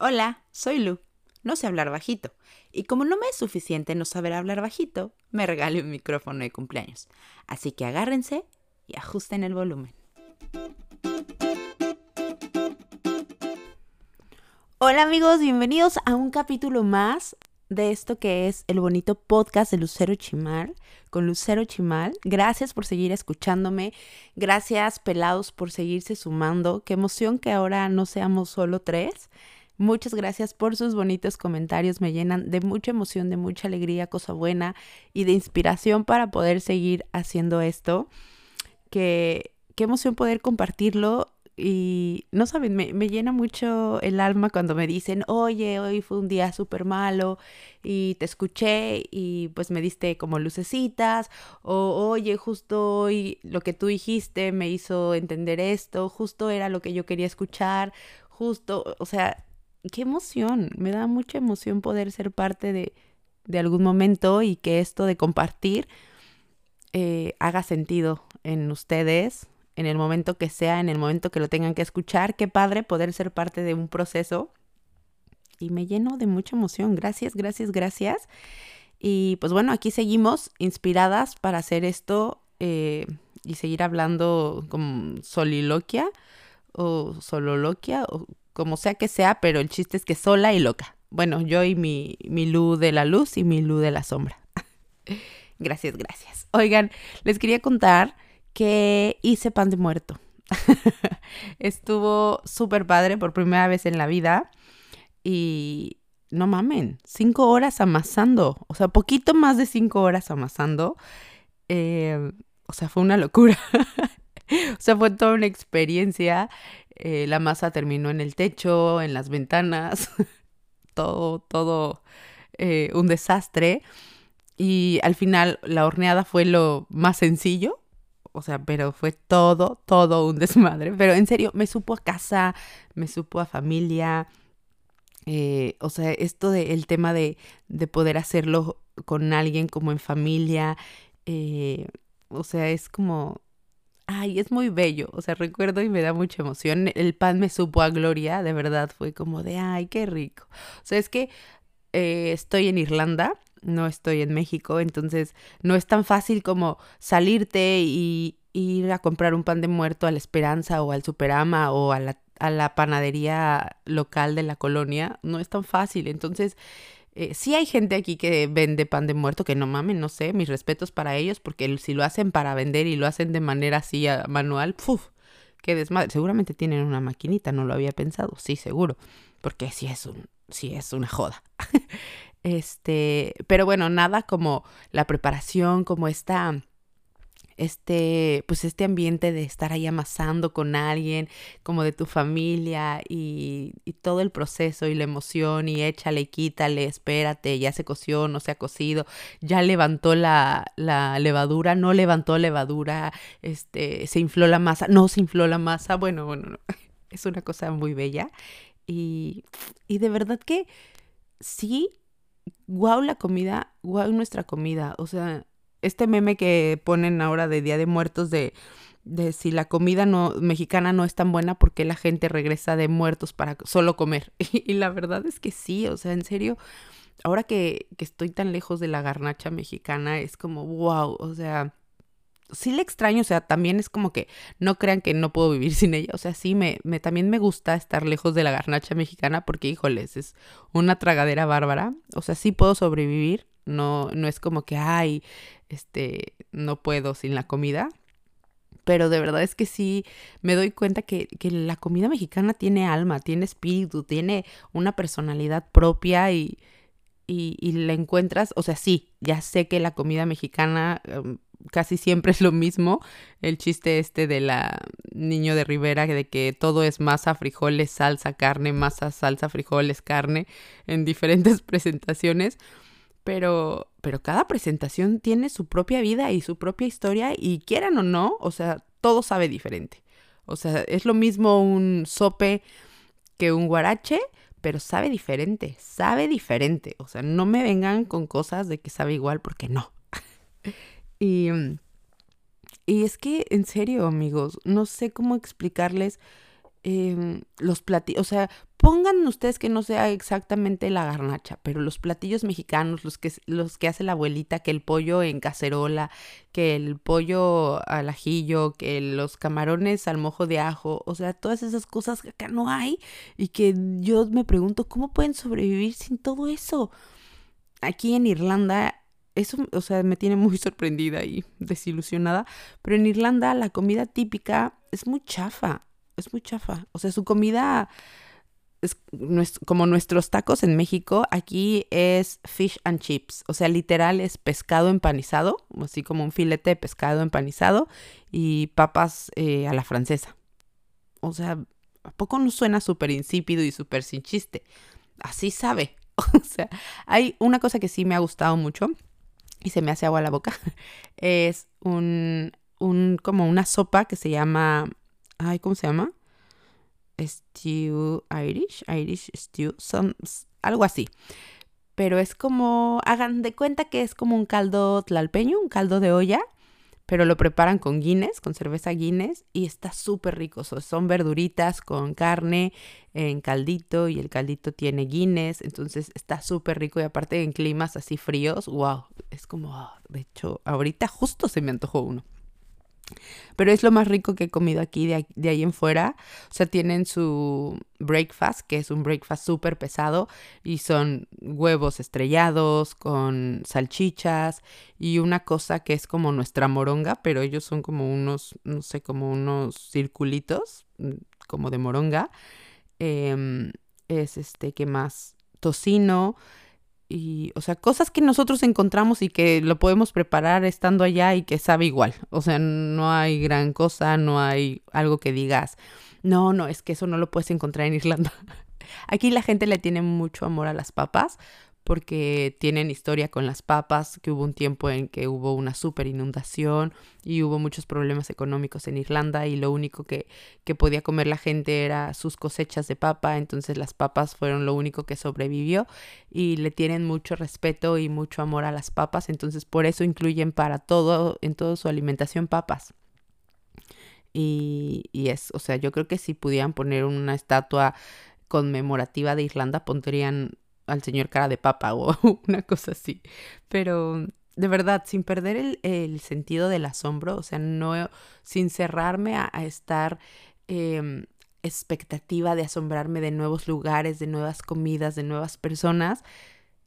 Hola, soy Lu. No sé hablar bajito. Y como no me es suficiente no saber hablar bajito, me regalé un micrófono de cumpleaños. Así que agárrense y ajusten el volumen. Hola amigos, bienvenidos a un capítulo más de esto que es el bonito podcast de Lucero Chimal con Lucero Chimal. Gracias por seguir escuchándome. Gracias pelados por seguirse sumando. Qué emoción que ahora no seamos solo tres. Muchas gracias por sus bonitos comentarios, me llenan de mucha emoción, de mucha alegría, cosa buena y de inspiración para poder seguir haciendo esto. Que qué emoción poder compartirlo y no saben, me, me, llena mucho el alma cuando me dicen, oye, hoy fue un día súper malo y te escuché y pues me diste como lucecitas, o oye, justo hoy lo que tú dijiste me hizo entender esto, justo era lo que yo quería escuchar, justo, o sea, qué emoción, me da mucha emoción poder ser parte de, de algún momento y que esto de compartir eh, haga sentido en ustedes, en el momento que sea, en el momento que lo tengan que escuchar. Qué padre poder ser parte de un proceso. Y me lleno de mucha emoción. Gracias, gracias, gracias. Y pues bueno, aquí seguimos inspiradas para hacer esto eh, y seguir hablando como soliloquia o sololoquia o como sea que sea, pero el chiste es que sola y loca. Bueno, yo y mi, mi luz de la luz y mi luz de la sombra. gracias, gracias. Oigan, les quería contar que hice pan de muerto. Estuvo súper padre por primera vez en la vida y no mamen, cinco horas amasando, o sea, poquito más de cinco horas amasando. Eh, o sea, fue una locura. o sea, fue toda una experiencia. Eh, la masa terminó en el techo, en las ventanas, todo, todo eh, un desastre. Y al final la horneada fue lo más sencillo, o sea, pero fue todo, todo un desmadre. Pero en serio, me supo a casa, me supo a familia. Eh, o sea, esto del el tema de, de, poder hacerlo con alguien como en familia. o sea, es como ay, es muy bello. O sea, recuerdo y me da mucha emoción. El pan me supo a gloria, de verdad, fue como de, ay, qué rico. O sea, es que eh, estoy en Irlanda, no estoy en México, entonces no es tan fácil como salirte y ir a comprar un pan de muerto a la Esperanza o al Superama o a la, a la panadería local de la colonia. No es tan fácil. Entonces, eh, sí hay gente aquí que vende pan de muerto, que no mamen, no sé, mis respetos para ellos, porque si lo hacen para vender y lo hacen de manera así manual, ¡puf! ¡Qué desmadre! Seguramente tienen una maquinita, no lo había pensado, sí, seguro, porque sí es, un, sí es una joda. este, pero bueno, nada como la preparación, como esta este, pues este ambiente de estar ahí amasando con alguien, como de tu familia y, y, todo el proceso y la emoción y échale, quítale, espérate, ya se coció, no se ha cocido, ya levantó la, la levadura, no levantó levadura, este, se infló la masa, no se infló la masa, bueno, bueno, no. es una cosa muy bella y, y de verdad que sí, guau la comida, guau nuestra comida, o sea, este meme que ponen ahora de Día de Muertos de, de si la comida no, mexicana no es tan buena porque la gente regresa de muertos para solo comer. Y, la verdad es que sí, o sea, en serio, ahora que, que estoy tan lejos de la garnacha mexicana, es como, wow, o sea, sí le extraño, o sea, también es como que no crean que no puedo vivir sin ella, o sea, sí me, me también me gusta estar lejos de la garnacha mexicana porque, híjoles, es una tragadera bárbara, o sea, sí puedo sobrevivir, no, no es como que, ay, este, no puedo sin la comida. Pero de verdad es que sí me doy cuenta que, que la comida mexicana tiene alma, tiene espíritu, tiene una personalidad propia y, y, y la encuentras, o sea, sí, ya sé que la comida mexicana um, casi siempre es lo mismo. El chiste este de la niño de Rivera, de que todo es masa, frijoles, salsa, carne, masa, salsa, frijoles, carne, en diferentes presentaciones pero, pero cada presentación tiene su propia vida y su propia historia y quieran o no, o sea, todo sabe diferente. O sea, es lo mismo un sope que un guarache, pero sabe diferente, sabe diferente. O sea, no me vengan con cosas de que sabe igual porque no. y, y es que, en serio, amigos, no sé cómo explicarles em, los platillos, o sea, pongan ustedes que no sea exactamente la garnacha, pero los platillos mexicanos, los que, los que hace la abuelita, que el pollo en cacerola, que el pollo al ajillo, que los camarones al mojo de ajo, o sea, todas esas cosas que acá no hay y que yo me pregunto, ¿cómo pueden sobrevivir sin todo eso? Aquí en Irlanda eso, o sea, me tiene muy sorprendida y desilusionada. Pero en Irlanda la comida típica es muy chafa. Es muy chafa. O sea, su comida es como nuestros tacos en México, aquí es fish and chips. O sea, literal es pescado empanizado, así como un filete de pescado empanizado y papas eh, a la francesa. O sea, ¿a poco no suena súper insípido y súper sin chiste? Así sabe. O sea, hay una cosa que sí me ha gustado mucho y se me hace agua la boca, es un, un, como una sopa que se llama, ay, ¿cómo se llama? Stew Irish, Irish Stew, algo así. Pero es como, hagan de cuenta que es como un caldo tlalpeño, un caldo de olla, pero lo preparan con Guinness, con cerveza Guinness, y está súper rico. son verduritas con carne en caldito, y el caldito tiene Guinness, entonces está súper rico. Y aparte en climas así fríos, wow, es como, ah, de hecho, ahorita justo se me antojó uno. Pero es lo más rico que he comido aquí de, de ahí en fuera. O sea, tienen su breakfast, que es un breakfast súper pesado, y son huevos estrellados con salchichas y una cosa que es como nuestra moronga, pero ellos son como unos, no sé, como unos circulitos, mm, como de moronga. Em, es este, ¿qué más? Tocino y, o sea, cosas que nosotros encontramos y que lo podemos preparar estando allá y que sabe igual. O sea, no hay gran cosa, no hay algo que digas, no, no, es que eso no lo puedes encontrar en Irlanda. Aquí la gente le tiene mucho amor a las papas porque tienen historia con las papas, que hubo un tiempo en que hubo una super inundación y hubo muchos problemas económicos en Irlanda y lo único que, que podía comer la gente era sus cosechas de papa, entonces las papas fueron lo único que sobrevivió y le tienen mucho respeto y mucho amor a las papas, entonces por eso incluyen para todo, en toda su alimentación papas. Y, y es, o sea, yo creo que si pudieran poner una estatua conmemorativa de Irlanda, pondrían al señor cara de papa o una cosa así. Pero de verdad, sin perder el, sentido del asombro, o sea, no, sin cerrarme a, estar em, expectativa de asombrarme de nuevos lugares, de nuevas comidas, de nuevas personas,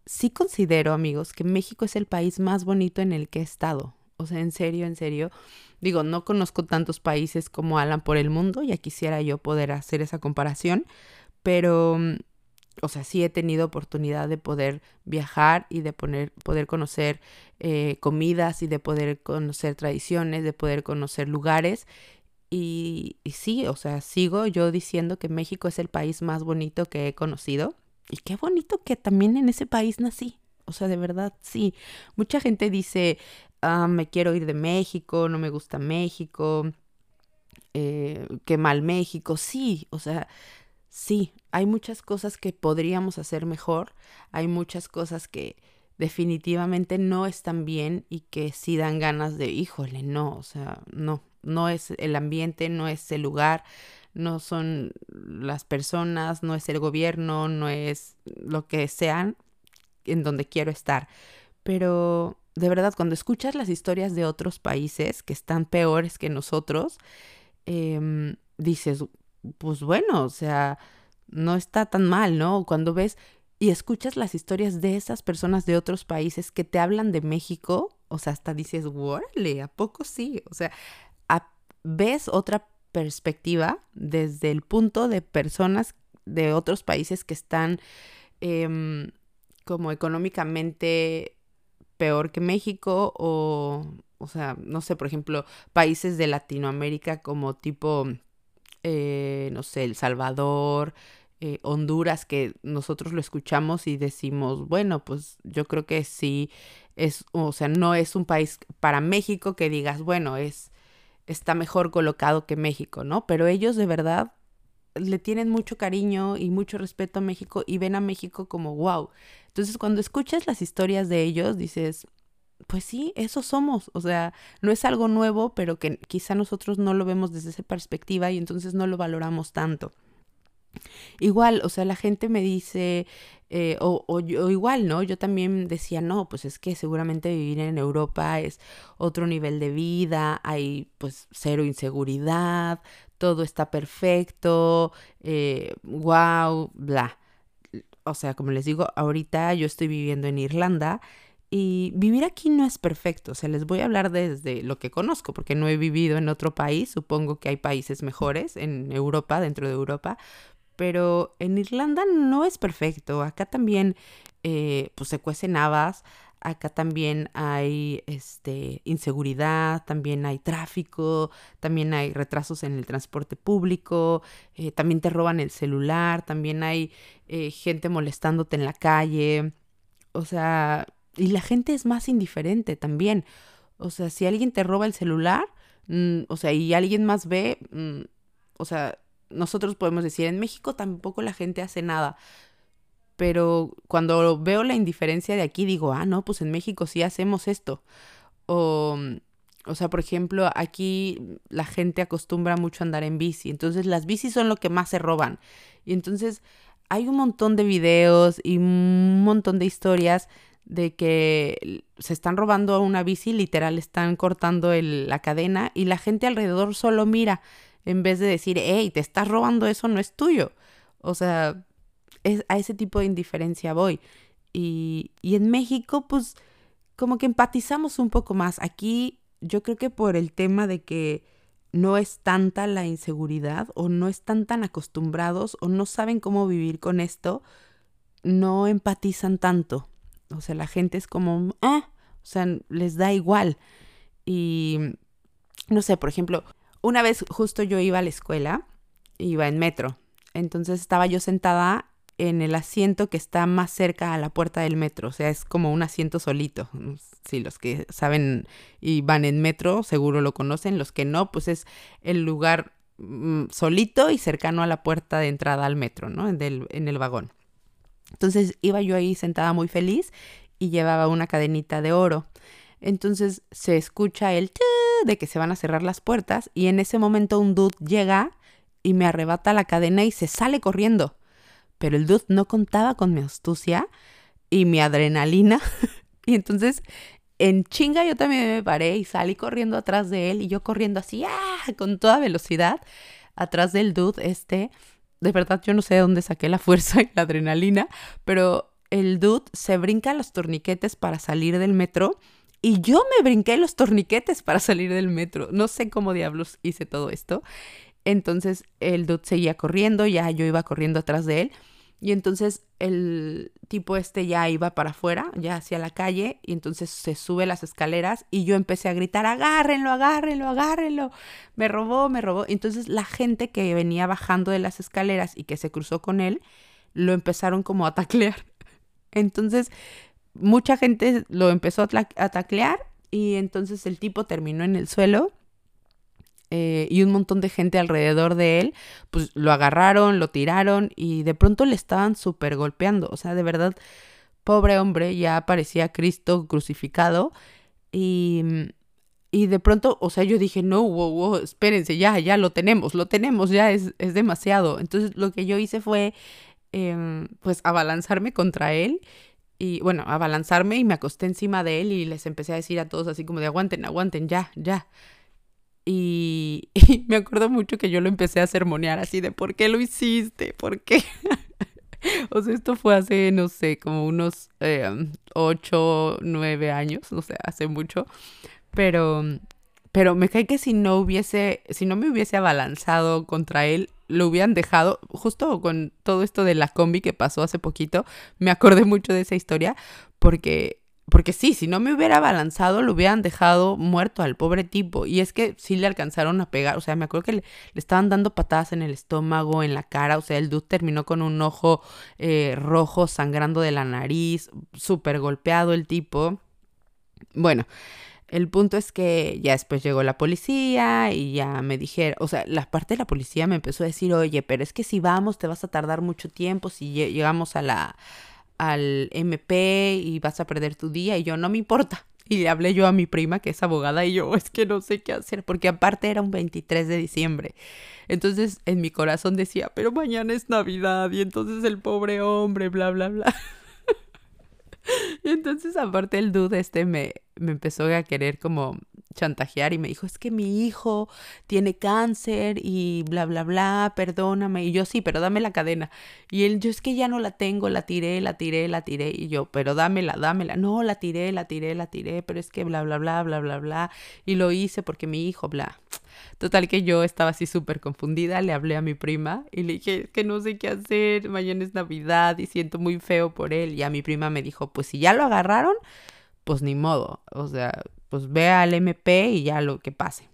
sí considero, amigos, que México es el país más bonito en el que he estado. O sea, en serio, en serio. Digo, no conozco tantos países como Alan por el mundo, ya quisiera yo poder hacer esa comparación, pero o sea, sí he tenido oportunidad de poder viajar y de poner, poder conocer eh, comidas y de poder conocer tradiciones, de poder conocer lugares. Y, y, sí, o sea, sigo yo diciendo que México es el país más bonito que he conocido. Y qué bonito que también en ese país nací. O sea, de verdad, sí. Mucha gente dice, ah, me quiero ir de México, no me gusta México, eh, qué mal México. Sí, o sea, sí, hay muchas cosas que podríamos hacer mejor, hay muchas cosas que definitivamente no están bien y que sí dan ganas de, híjole, no, o sea, no, no es el ambiente, no es el lugar, no son las personas, no es el gobierno, no es lo que sean en donde quiero estar. Pero de verdad, cuando escuchas las historias de otros países que están peores que nosotros, em, dices, pues bueno, o sea, no está tan mal, ¿no? Cuando ves y escuchas las historias de esas personas de otros países que te hablan de México, o sea, hasta dices, órale, ¿a poco sí? O sea, ves otra perspectiva desde el punto de personas de otros países que están em, como económicamente peor que México o, o sea, no sé, por ejemplo, países de Latinoamérica como tipo eh, no sé, El Salvador, eh, Honduras, que nosotros lo escuchamos y decimos, bueno, pues yo creo que sí es, o sea, no es un país para México que digas, bueno, es, está mejor colocado que México, ¿no? Pero ellos de verdad le tienen mucho cariño y mucho respeto a México y ven a México como wow. Entonces cuando escuchas las historias de ellos dices, pues sí, eso somos. O sea, no es algo nuevo, pero que quizá nosotros no lo vemos desde esa perspectiva y entonces no lo valoramos tanto. Igual, o sea, la gente me dice, eh, o, o, igual, ¿no? Yo también decía, no, pues es que seguramente vivir en Europa es otro nivel de vida, hay pues cero inseguridad, todo está perfecto, eh, wow, bla. O sea, como les digo, ahorita yo estoy viviendo en Irlanda y vivir aquí no es perfecto. O sea, les voy a hablar desde lo que conozco, porque no he vivido en otro país. Supongo que hay países mejores en Europa, dentro de Europa, pero en Irlanda no es perfecto. Acá también eh, pues se cuecen habas, acá también hay este, inseguridad, también hay tráfico, también hay retrasos en el transporte público, eh, también te roban el celular, también hay eh, gente molestándote en la calle. O sea, y la gente es más indiferente también. O sea, si alguien te roba el celular, mm, o sea, y alguien más ve, mm, o sea, nosotros podemos decir, en México tampoco la gente hace nada. Pero cuando veo la indiferencia de aquí, digo, ah, no, pues en México sí hacemos esto. O, o sea, por ejemplo, aquí la gente acostumbra mucho a andar en bici. Entonces las bicis son lo que más se roban. Y entonces hay un montón de videos y un montón de historias de que se están robando una bici, literal, están cortando la cadena y la gente alrededor solo mira en vez de decir, hey, te estás robando eso, no es tuyo. O sea, es, a ese tipo de indiferencia voy. Y, y en México, pues, como que empatizamos un poco más. Aquí yo creo que por el tema de que no es tanta la inseguridad o no están tan acostumbrados o no saben cómo vivir con esto, no empatizan tanto. O sea, la gente es como, ah, o sea, les da igual. Y, no sé, por ejemplo, una vez justo yo iba a la escuela, iba en metro, entonces estaba yo sentada en el asiento que está más cerca a la puerta del metro, o sea, es como un asiento solito. Si los que saben y van en metro seguro lo conocen, los que no, pues es el lugar mm, solito y cercano a la puerta de entrada al metro, ¿no? en el vagón. Entonces iba yo ahí sentada muy feliz y llevaba una cadenita de oro. Entonces se escucha el de que se van a cerrar las puertas y en ese momento un dude llega y me arrebata la cadena y se sale corriendo. Pero el dude no contaba con mi astucia y mi adrenalina. y entonces en chinga yo también me paré y salí corriendo atrás de él y yo corriendo así, ¡ah! con toda velocidad atrás del dude este. De verdad yo no sé de dónde saqué la fuerza y la adrenalina, pero el dude se brinca los torniquetes para salir del metro y yo me brinqué los torniquetes para salir del metro. No sé cómo diablos hice todo esto. Entonces el dude seguía corriendo, ya yo iba corriendo atrás de él. Y entonces el tipo este ya iba para afuera, ya hacia la calle, y entonces se sube las escaleras y yo empecé a gritar, agárrenlo, agárrenlo, agárrenlo. Me robó, me robó. Entonces la gente que venía bajando de las escaleras y que se cruzó con él, lo empezaron como a taclear. Entonces mucha gente lo empezó a, taclear y entonces el tipo terminó en el suelo eh, y un montón de gente alrededor de él, pues lo agarraron, lo tiraron y de pronto le estaban súper golpeando. O sea, de verdad, pobre hombre, ya parecía Cristo crucificado y, y de pronto, o sea, yo dije, no, wow, wow, espérense, ya, ya lo tenemos, lo tenemos, ya es, es demasiado. Entonces lo que yo hice fue, em, pues, abalanzarme contra él y bueno, a balanzarme y me acosté encima de él y les empecé a decir a todos así como de aguanten, aguanten, ya, ya. Y, me acuerdo mucho que yo lo empecé a sermonear así de ¿por qué lo hiciste? ¿Por qué? o sea, esto fue hace, no sé, como unos eh, ocho, nueve años, no sé, hace mucho. Pero, pero me cae que si no hubiese, si no me hubiese abalanzado contra él, lo hubieran dejado, justo con todo esto de la combi que pasó hace poquito, me acordé mucho de esa historia, porque, porque sí, si no me hubiera balanzado, lo hubieran dejado muerto al pobre tipo. Y es que sí le alcanzaron a pegar, o sea, me acuerdo que le, estaban dando patadas en el estómago, en la cara, o sea, el dude terminó con un ojo eh, rojo sangrando de la nariz, súper golpeado el tipo. Bueno, el punto es que ya después llegó la policía y ya me dijeron, o sea, la parte de la policía me empezó a decir, oye, pero es que si vamos te vas a tardar mucho tiempo, si llegamos a la, al MP y vas a perder tu día y yo no me importa. Y le hablé yo a mi prima, que es abogada, y yo, es que no sé qué hacer, porque aparte era un 23 de diciembre. Entonces en mi corazón decía, pero mañana es Navidad, y entonces el pobre hombre, bla, bla, bla. y entonces aparte el dude este me, me empezó a querer como chantajear y me dijo, es que mi hijo tiene cáncer y bla, bla, bla, perdóname. Y yo sí, pero dame la cadena. Y él, yo es que ya no la tengo, la tiré, la tiré, la tiré. Y yo, pero dámela, dámela. No, la tiré, la tiré, la tiré, pero es que bla, bla, bla, bla, bla, bla. Y lo hice porque mi hijo, bla. Total que yo estaba así súper confundida, le hablé a mi prima y le dije que no sé qué hacer, mañana es Navidad y siento muy feo por él. Y a mi prima me dijo, pues si ya lo agarraron, pues ni modo. O sea, pues ve al MP y ya lo que pase.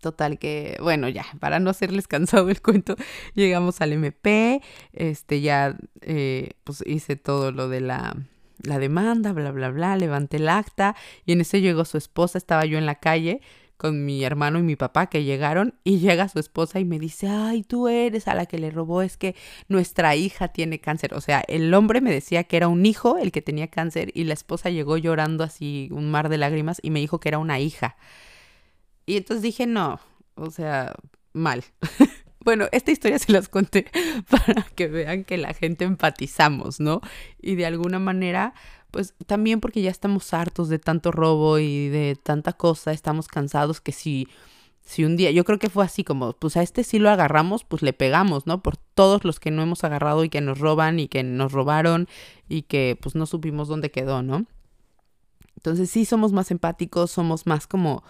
Total que, bueno, ya, para no hacerles cansado el cuento, llegamos al MP, este, ya, eh, pues hice todo lo de la, la demanda, bla, bla, bla, levanté el acta y en ese llegó su esposa, estaba yo en la calle con mi hermano y mi papá que llegaron y llega su esposa y me dice, ay, tú eres a la que le robó, es que nuestra hija tiene cáncer. O sea, el hombre me decía que era un hijo el que tenía cáncer y la esposa llegó llorando así un mar de lágrimas y me dijo que era una hija. Y entonces dije, no, o sea, mal. Bueno, esta historia se las conté para que vean que la gente empatizamos, ¿no? Y de alguna manera, pues también porque ya estamos hartos de tanto robo y de tanta cosa, estamos cansados que si, si un día, yo creo que fue así como, pues a este sí lo agarramos, pues le pegamos, ¿no? Por todos los que no hemos agarrado y que nos roban y que nos robaron y que pues no supimos dónde quedó, ¿no? Entonces sí somos más empáticos, somos más como,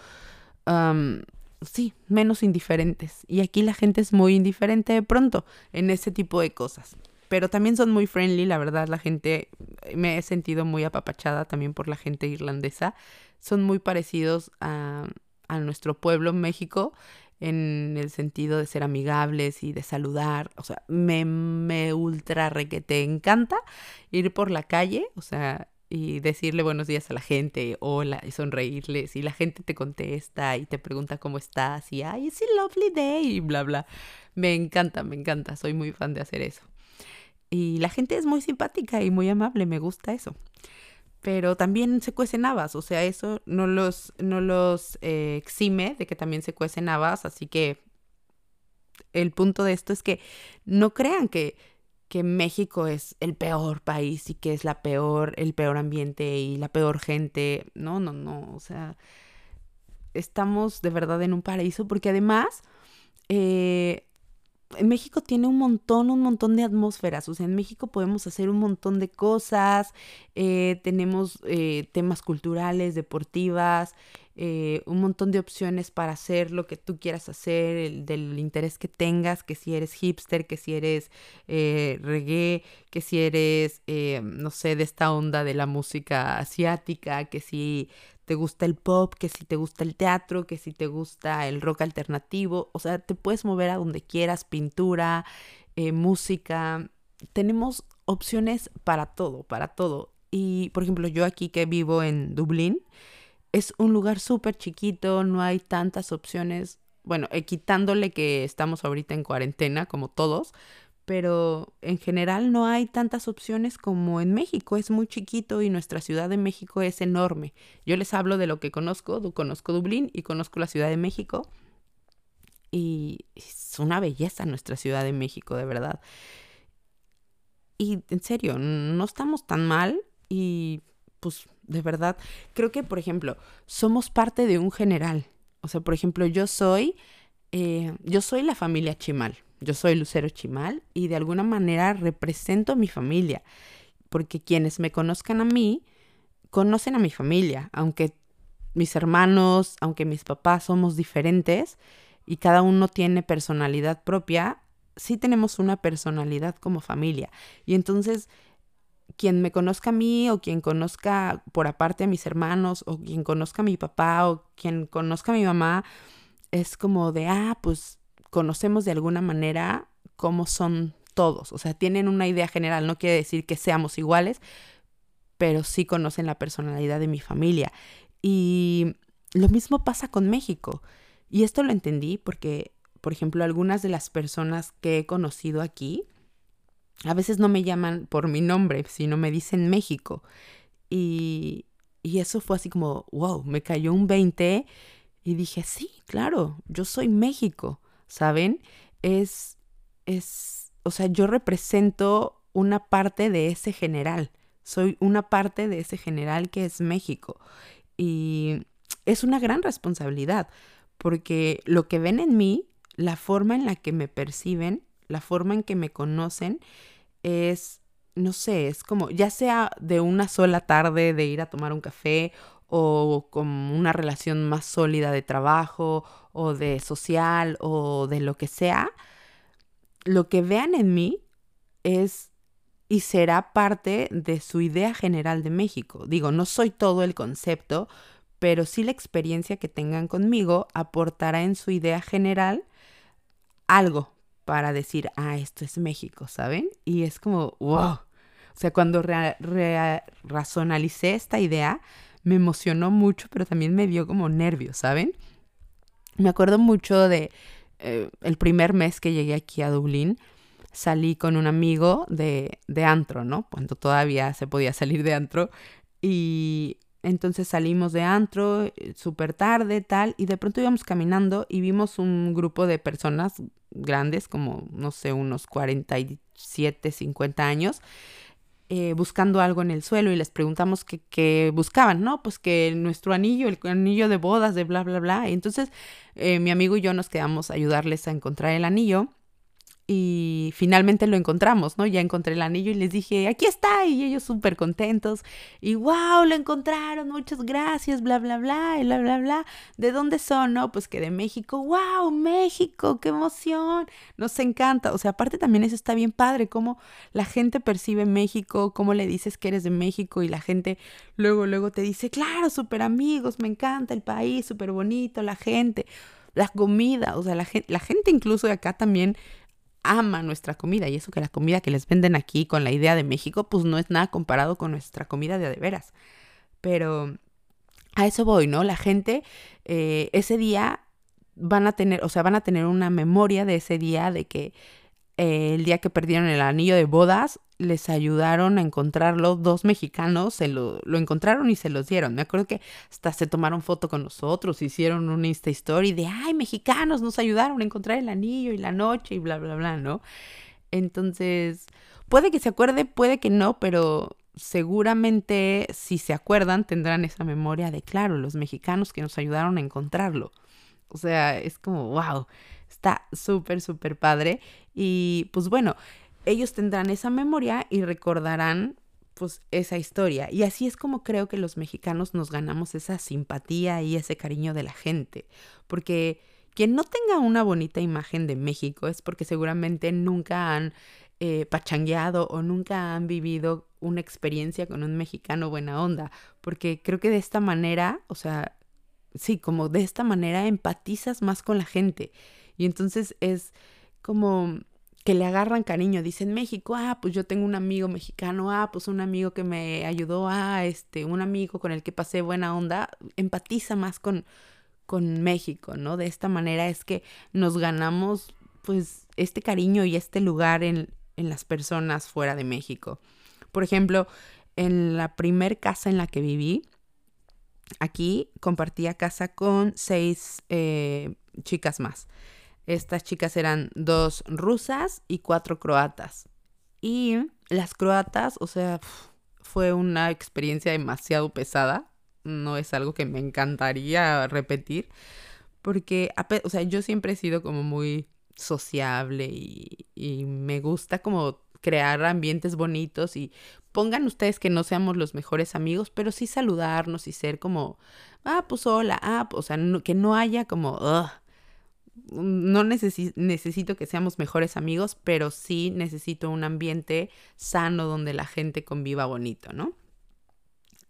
sí, menos indiferentes. Y aquí la gente es muy indiferente de pronto en ese tipo de cosas pero también son muy friendly, la verdad, la gente, me he sentido muy apapachada también por la gente irlandesa, son muy parecidos a, a nuestro pueblo México en el sentido de ser amigables y de saludar, o sea, me, me ultra re que te encanta ir por la calle, o sea, y decirle buenos días a la gente, hola, y sonreírles, y la gente te contesta y te pregunta cómo estás, y ay, es a lovely day, y bla, bla. Me encanta, me encanta, soy muy fan de hacer eso. Y la gente es muy simpática y muy amable, me gusta eso. Pero también se cuecen habas, o sea, eso no los, no los eh, exime de que también se cuecen habas, así que el punto de esto es que no crean que, que México es el peor país y que es la peor, el peor ambiente y la peor gente. No, no, no. O sea, estamos de verdad en un paraíso porque además eh, México tiene un montón, un montón de atmósferas. O sea, en México podemos hacer un montón de cosas. Eh, tenemos eh, temas culturales, deportivas, eh, un montón de opciones para hacer lo que tú quieras hacer, el, del interés que tengas, que si eres hipster, que si eres reggae, que si eres, no sé, de esta onda de la música asiática, que si te gusta el pop, que si te gusta el teatro, que si te gusta el rock alternativo, o sea, te puedes mover a donde quieras, pintura, eh, música, tenemos opciones para todo, para todo. Y por ejemplo, yo aquí que vivo en Dublín, es un lugar súper chiquito, no hay tantas opciones. Bueno, eh, quitándole que estamos ahorita en cuarentena, como todos, pero en general no hay tantas opciones como en México, es muy chiquito y nuestra Ciudad de México es enorme. Yo les hablo de lo que conozco, conozco Dublín y conozco la Ciudad de México y es una belleza nuestra Ciudad de México, de verdad. Y en serio, no estamos tan mal y pues de verdad, creo que por ejemplo, somos parte de un general. O sea, por ejemplo, yo soy, eh, yo soy la familia Chimal yo soy Lucero Chimal y de alguna manera represento a mi familia, porque quienes me conozcan a mí, conocen a mi familia, aunque mis hermanos, aunque mis papás somos diferentes y cada uno tiene personalidad propia, sí tenemos una personalidad como familia. Y entonces, quien me conozca a mí o quien conozca por aparte a mis hermanos o quien conozca a mi papá o quien conozca a mi mamá, es como de, ah, pues conocemos de alguna manera cómo son todos, o sea, tienen una idea general, no quiere decir que seamos iguales, pero sí conocen la personalidad de mi familia. Y lo mismo pasa con México. Y esto lo entendí porque, por ejemplo, algunas de las personas que he conocido aquí, a veces no me llaman por mi nombre, sino me dicen México. Y, Y eso fue así como, wow, me cayó un 20 y dije, sí, claro, yo soy México, ¿saben? Es, es, o sea, yo represento una parte de ese general, soy una parte de ese general que es México. Y es una gran responsabilidad, porque lo que ven en mí, la forma en la que me perciben, la forma en que me conocen, es, no sé, es como, ya sea de una sola tarde de ir a tomar un café o como una relación más sólida de trabajo o de social o de lo que sea, lo que vean en mí es y será parte de su idea general de México. Digo, no soy todo el concepto, pero sí la experiencia que tengan conmigo aportará en su idea general algo para decir, ah, esto es México, ¿saben? Y es como, wow. O sea, cuando razonalicé esta idea, me emocionó mucho, pero también me dio como nervios, ¿saben? Me acuerdo mucho de eh, el primer mes que llegué aquí a Dublín, salí con un amigo de, de antro, ¿no? Cuando todavía se podía salir de antro. Y entonces salimos de antro súper tarde, tal, y de pronto íbamos caminando y vimos un grupo de personas grandes, como, no sé, unos 47, 50 años, eh, buscando algo en el suelo y les preguntamos qué buscaban, ¿no? Pues que nuestro anillo, el anillo de bodas, de bla, bla, bla. Entonces eh, mi amigo y yo nos quedamos a ayudarles a encontrar el anillo y finalmente lo encontramos, ¿no? Ya encontré el anillo y les dije, aquí está, y ellos súper contentos, y wow, lo encontraron, muchas gracias, bla, bla, bla, y bla, bla, bla. ¿De dónde son? No, pues que de México, wow, México, qué emoción, nos encanta. O sea, aparte también eso está bien padre, cómo la gente percibe México, cómo le dices que eres de México y la gente luego, luego te dice, claro, súper amigos, me encanta el país, súper bonito, la gente, la comida, o sea, la gente, la gente incluso de acá también ama nuestra comida y eso que la comida que les venden aquí con la idea de México pues no es nada comparado con nuestra comida de, de veras. Pero a eso voy, ¿no? La gente eh, ese día van a tener, o sea, van a tener una memoria de ese día de que eh, el día que perdieron el anillo de bodas, les ayudaron a encontrarlo dos mexicanos, se lo, lo, encontraron y se los dieron. Me acuerdo que hasta se tomaron foto con nosotros, hicieron una Insta Story de, ay, mexicanos nos ayudaron a encontrar el anillo y la noche y bla, bla, bla, ¿no? Entonces, puede que se acuerde, puede que no, pero seguramente si se acuerdan tendrán esa memoria de, claro, los mexicanos que nos ayudaron a encontrarlo. O sea, es como, wow. Está súper, súper padre. Y pues bueno, ellos tendrán esa memoria y recordarán pues esa historia. Y así es como creo que los mexicanos nos ganamos esa simpatía y ese cariño de la gente. Porque quien no tenga una bonita imagen de México es porque seguramente nunca han eh, pachangueado o nunca han vivido una experiencia con un mexicano buena onda. Porque creo que de esta manera, o sea, sí, como de esta manera empatizas más con la gente. Y entonces es como que le agarran cariño, dicen México, ah, pues yo tengo un amigo mexicano, ah, pues un amigo que me ayudó, ah, este, un amigo con el que pasé buena onda, empatiza más con, con México, ¿no? De esta manera es que nos ganamos, pues, este cariño y este lugar en, en las personas fuera de México. Por ejemplo, en la primer casa en la que viví, aquí compartía casa con seis eh, chicas más. Estas chicas eran dos rusas y cuatro croatas. Y las croatas, o sea, fue una experiencia demasiado pesada. No es algo que me encantaría repetir. Porque, o sea, yo siempre he sido como muy sociable y, me gusta como crear ambientes bonitos y pongan ustedes que no seamos los mejores amigos, pero sí saludarnos y ser como, ah, pues hola, ah, o sea, que no haya como, no necesito que seamos mejores amigos, pero sí necesito un ambiente sano donde la gente conviva bonito, ¿no?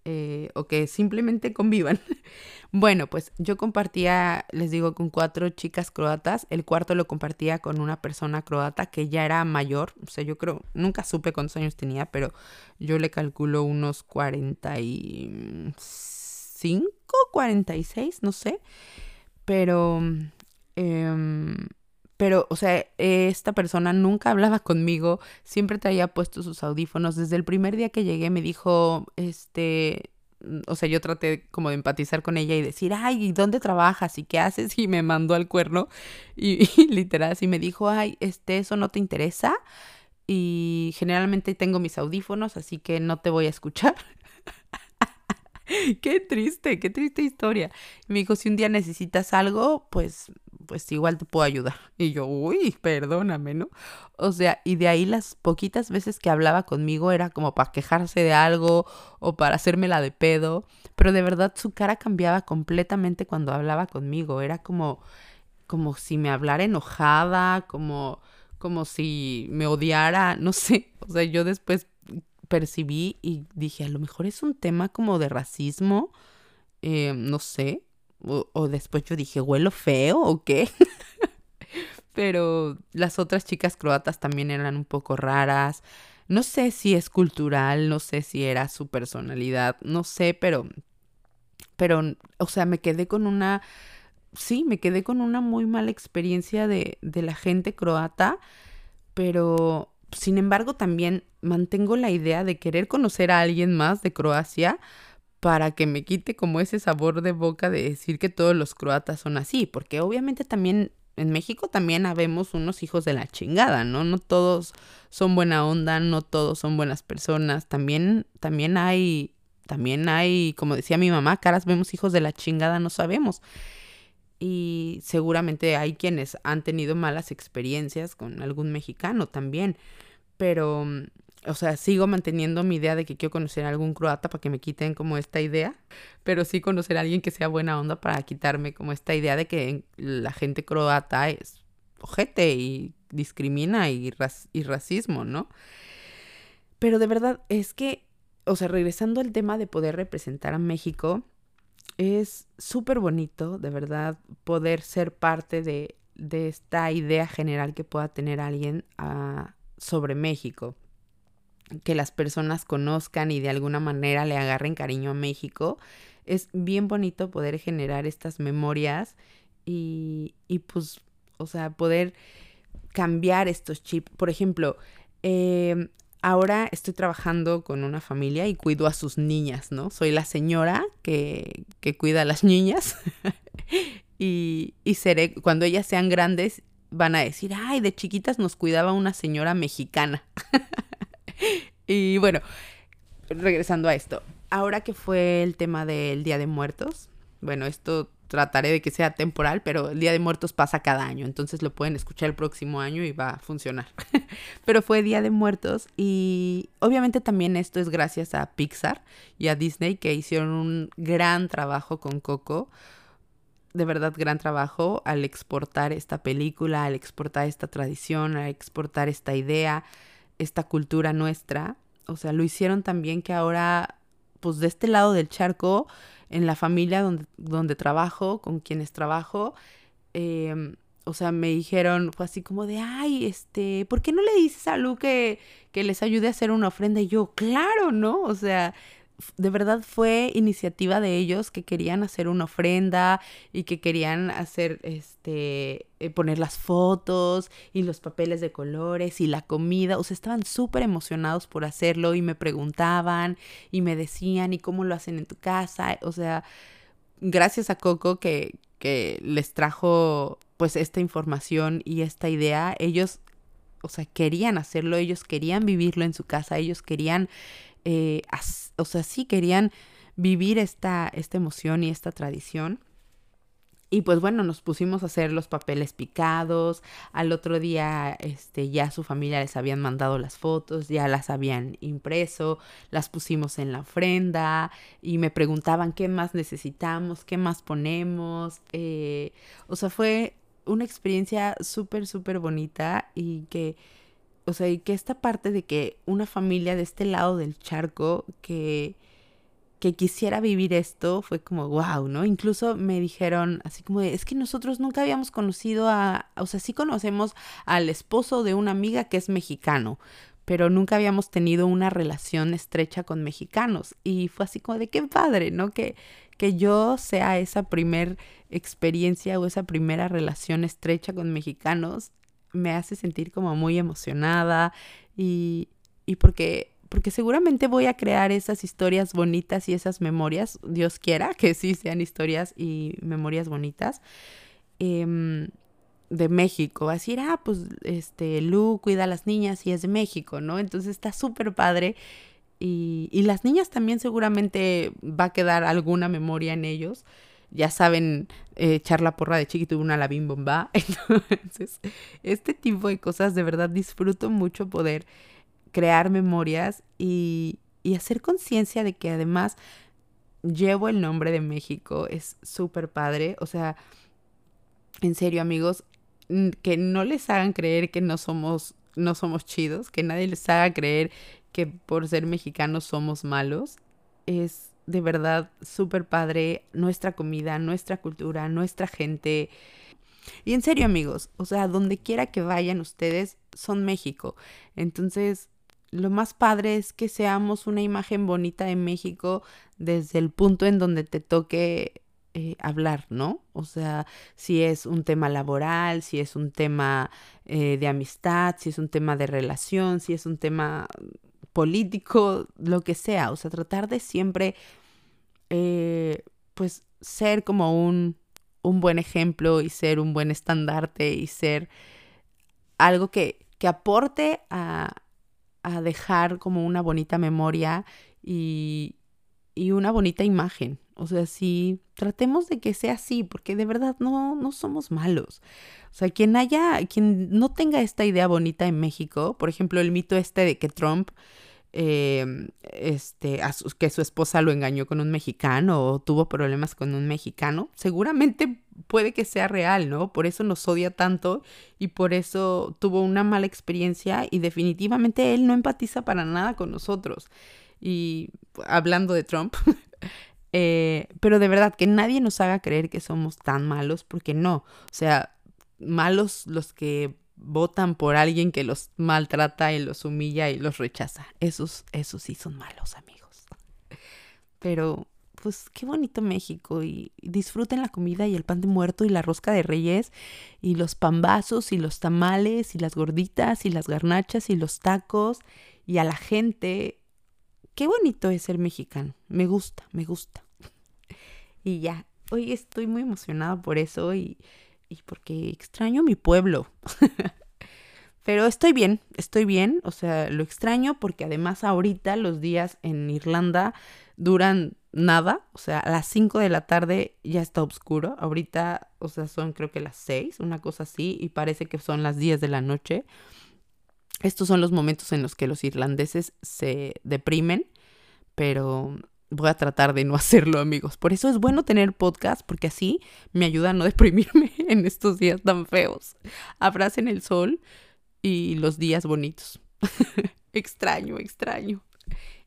Eh, o que simplemente convivan. bueno, pues yo compartía, les digo, con cuatro chicas croatas. El cuarto lo compartía con una persona croata que ya era mayor. O sea, yo creo, nunca supe cuántos años tenía, pero yo le calculo unos 45, 46, no sé. Pero eh, pero, o sea, esta persona nunca hablaba conmigo, siempre traía puestos sus audífonos. Desde el primer día que llegué me dijo, este, mm, o sea, yo traté como de empatizar con ella y decir, ay, ¿y dónde trabajas? ¿Y qué haces? Y me mandó al cuerno y, literal así me dijo, ay, este, eso no te interesa y generalmente tengo mis audífonos, así que no te voy a escuchar. qué triste, qué triste historia. me dijo, si un día necesitas algo, pues, pues igual te puedo ayudar. Y yo, uy, perdóname, ¿no? O sea, y de ahí las poquitas veces que hablaba conmigo era como para quejarse de algo o para hacerme la de pedo. Pero de verdad su cara cambiaba completamente cuando hablaba conmigo. Era como, como si me hablara enojada, como, como si me odiara, no sé. O sea, yo después percibí y dije, a lo mejor es un tema como de racismo, eh, no sé, o, después yo dije, ¿huelo feo o qué? Pero las otras chicas croatas también eran un poco raras. No sé si es cultural, no sé si era su personalidad, no sé, pero, pero, o sea, me quedé con una, sí, me quedé con una muy mala experiencia de, de la gente croata, pero sin embargo, también mantengo la idea de querer conocer a alguien más de Croacia para que me quite como ese sabor de boca de decir que todos los croatas son así, porque obviamente también en México también habemos unos hijos de la chingada, ¿no? No todos son buena onda, no todos son buenas personas, también también hay también hay, como decía mi mamá, caras vemos hijos de la chingada, no sabemos y seguramente hay quienes han tenido malas experiencias con algún mexicano también, pero, o sea, sigo manteniendo mi idea de que quiero conocer a algún croata para que me quiten como esta idea, pero sí conocer a alguien que sea buena onda para quitarme como esta idea de que la gente croata es ojete y discrimina y, y racismo, ¿no? Pero de verdad es que, o sea, regresando al tema de poder representar a México, es súper bonito, de verdad, poder ser parte de, de, esta idea general que pueda tener alguien ah, sobre México. Que las personas conozcan y de alguna manera le agarren cariño a México. Es bien bonito poder generar estas memorias y, y pues, o sea, poder cambiar estos chips. Por ejemplo, eh, ahora estoy trabajando con una familia y cuido a sus niñas, ¿no? Soy la señora que, que cuida a las niñas y, y seré, cuando ellas sean grandes, van a decir, ay, de chiquitas nos cuidaba una señora mexicana. y bueno, regresando a esto, ahora que fue el tema del Día de Muertos, bueno, esto trataré de que sea temporal, pero el Día de Muertos pasa cada año, entonces lo pueden escuchar el próximo año y va a funcionar. pero fue Día de Muertos y obviamente también esto es gracias a Pixar y a Disney que hicieron un gran trabajo con Coco. De verdad, gran trabajo al exportar esta película, al exportar esta tradición, al exportar esta idea, esta cultura nuestra. O sea, lo hicieron también que ahora, pues de este lado del charco, en la familia donde, donde trabajo, con quienes trabajo, em, o sea, me dijeron, fue así como de, ay, este, ¿por qué no le dices a Lu que, que les ayude a hacer una ofrenda? Y yo, claro, ¿no? O sea, de verdad fue iniciativa de ellos que querían hacer una ofrenda y que querían hacer, este, eh, poner las fotos y los papeles de colores y la comida. O sea, estaban súper emocionados por hacerlo y me preguntaban y me decían, ¿y cómo lo hacen en tu casa? O sea, gracias a Coco que, que les trajo pues esta información y esta idea, ellos, o sea, querían hacerlo, ellos querían vivirlo en su casa, ellos querían eh, o sea, sí querían vivir esta, esta emoción y esta tradición. Y pues bueno, nos pusimos a hacer los papeles picados. Al otro día, este, ya su familia les habían mandado las fotos, ya las habían impreso, las pusimos en la ofrenda y me preguntaban qué más necesitamos, qué más ponemos. Eh, o sea, fue una experiencia súper, súper bonita y que o sea, y que esta parte de que una familia de este lado del charco que, que quisiera vivir esto fue como wow, ¿no? Incluso me dijeron así como de, es que nosotros nunca habíamos conocido a, o sea, sí conocemos al esposo de una amiga que es mexicano, pero nunca habíamos tenido una relación estrecha con mexicanos. Y fue así como de qué padre, ¿no? Que, que yo sea esa primer experiencia o esa primera relación estrecha con mexicanos me hace sentir como muy emocionada y, y porque porque seguramente voy a crear esas historias bonitas y esas memorias, Dios quiera que sí sean historias y memorias bonitas. Em, de México, va a decir, ah, pues este, Lu cuida a las niñas y es de México, ¿no? Entonces está súper padre y, y, las niñas también seguramente va a quedar alguna memoria en ellos. Ya saben eh, echar la porra de chiquito una la bim bomba. Entonces, este tipo de cosas de verdad disfruto mucho poder crear memorias y, y hacer conciencia de que además llevo el nombre de México. Es súper padre. O sea, en serio amigos, que no les hagan creer que no somos, no somos chidos, que nadie les haga creer que por ser mexicanos somos malos. Es de verdad súper padre nuestra comida, nuestra cultura, nuestra gente. Y en serio amigos, o sea, donde quiera que vayan ustedes, son México. Entonces, lo más padre es que seamos una imagen bonita de México desde el punto en donde te toque eh, hablar, ¿no? O sea, si es un tema laboral, si es un tema eh, de amistad, si es un tema de relación, si es un tema político, lo que sea. O sea, tratar de siempre, eh, pues, ser como un, un buen ejemplo y ser un buen estandarte y ser algo que, que aporte a, a dejar como una bonita memoria y, y una bonita imagen, o sea, sí, tratemos de que sea así, porque de verdad no, no somos malos. O sea, quien haya, quien no tenga esta idea bonita en México, por ejemplo, el mito este de que Trump, eh, este, que su esposa lo engañó con un mexicano o tuvo problemas con un mexicano, seguramente puede que sea real, ¿no? Por eso nos odia tanto y por eso tuvo una mala experiencia y definitivamente él no empatiza para nada con nosotros. Y hablando de Trump, Eh, pero de verdad, que nadie nos haga creer que somos tan malos, porque no. O sea, malos los que votan por alguien que los maltrata y los humilla y los rechaza. Esos, esos sí son malos, amigos. Pero, pues, qué bonito México. Y, disfruten la comida y el pan de muerto y la rosca de reyes y los pambazos y los tamales y las gorditas y las garnachas y los tacos y a la gente qué bonito es ser mexicano. Me gusta, me gusta. Y ya, hoy estoy muy emocionada por eso y, y porque extraño mi pueblo. Pero estoy bien, estoy bien, o sea, lo extraño porque además ahorita los días en Irlanda duran nada, o sea, a las 5 de la tarde ya está oscuro, ahorita, o sea, son creo que las 6, una cosa así, y parece que son las 10 de la noche. Estos son los momentos en los que los irlandeses se deprimen, pero voy a tratar de no hacerlo, amigos. Por eso es bueno tener podcast, porque así me ayuda a no deprimirme en estos días tan feos. Abracen el sol y los días bonitos. extraño, extraño.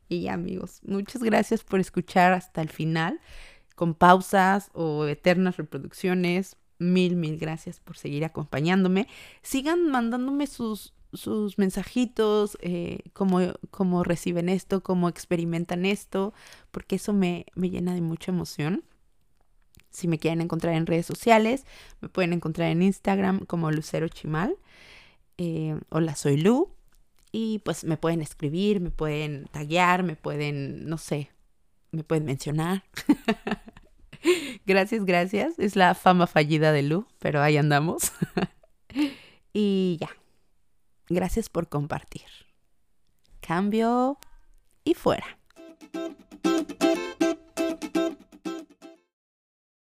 Y amigos, muchas gracias por escuchar hasta el final, con pausas o eternas reproducciones. Mil, mil gracias por seguir acompañándome. Sigan mandándome sus sus mensajitos, eh, cómo, reciben esto, cómo experimentan esto, porque eso me, llena de mucha emoción. Si me quieren encontrar en redes sociales, me pueden encontrar en Instagram como Lucero Chimal. Eh, hola, soy Lu. Y pues me pueden escribir, me pueden taguear, me pueden, no sé, me pueden mencionar. gracias, gracias. Es la fama fallida de Lu, pero ahí andamos. y ya. Gracias por compartir. Cambio y fuera.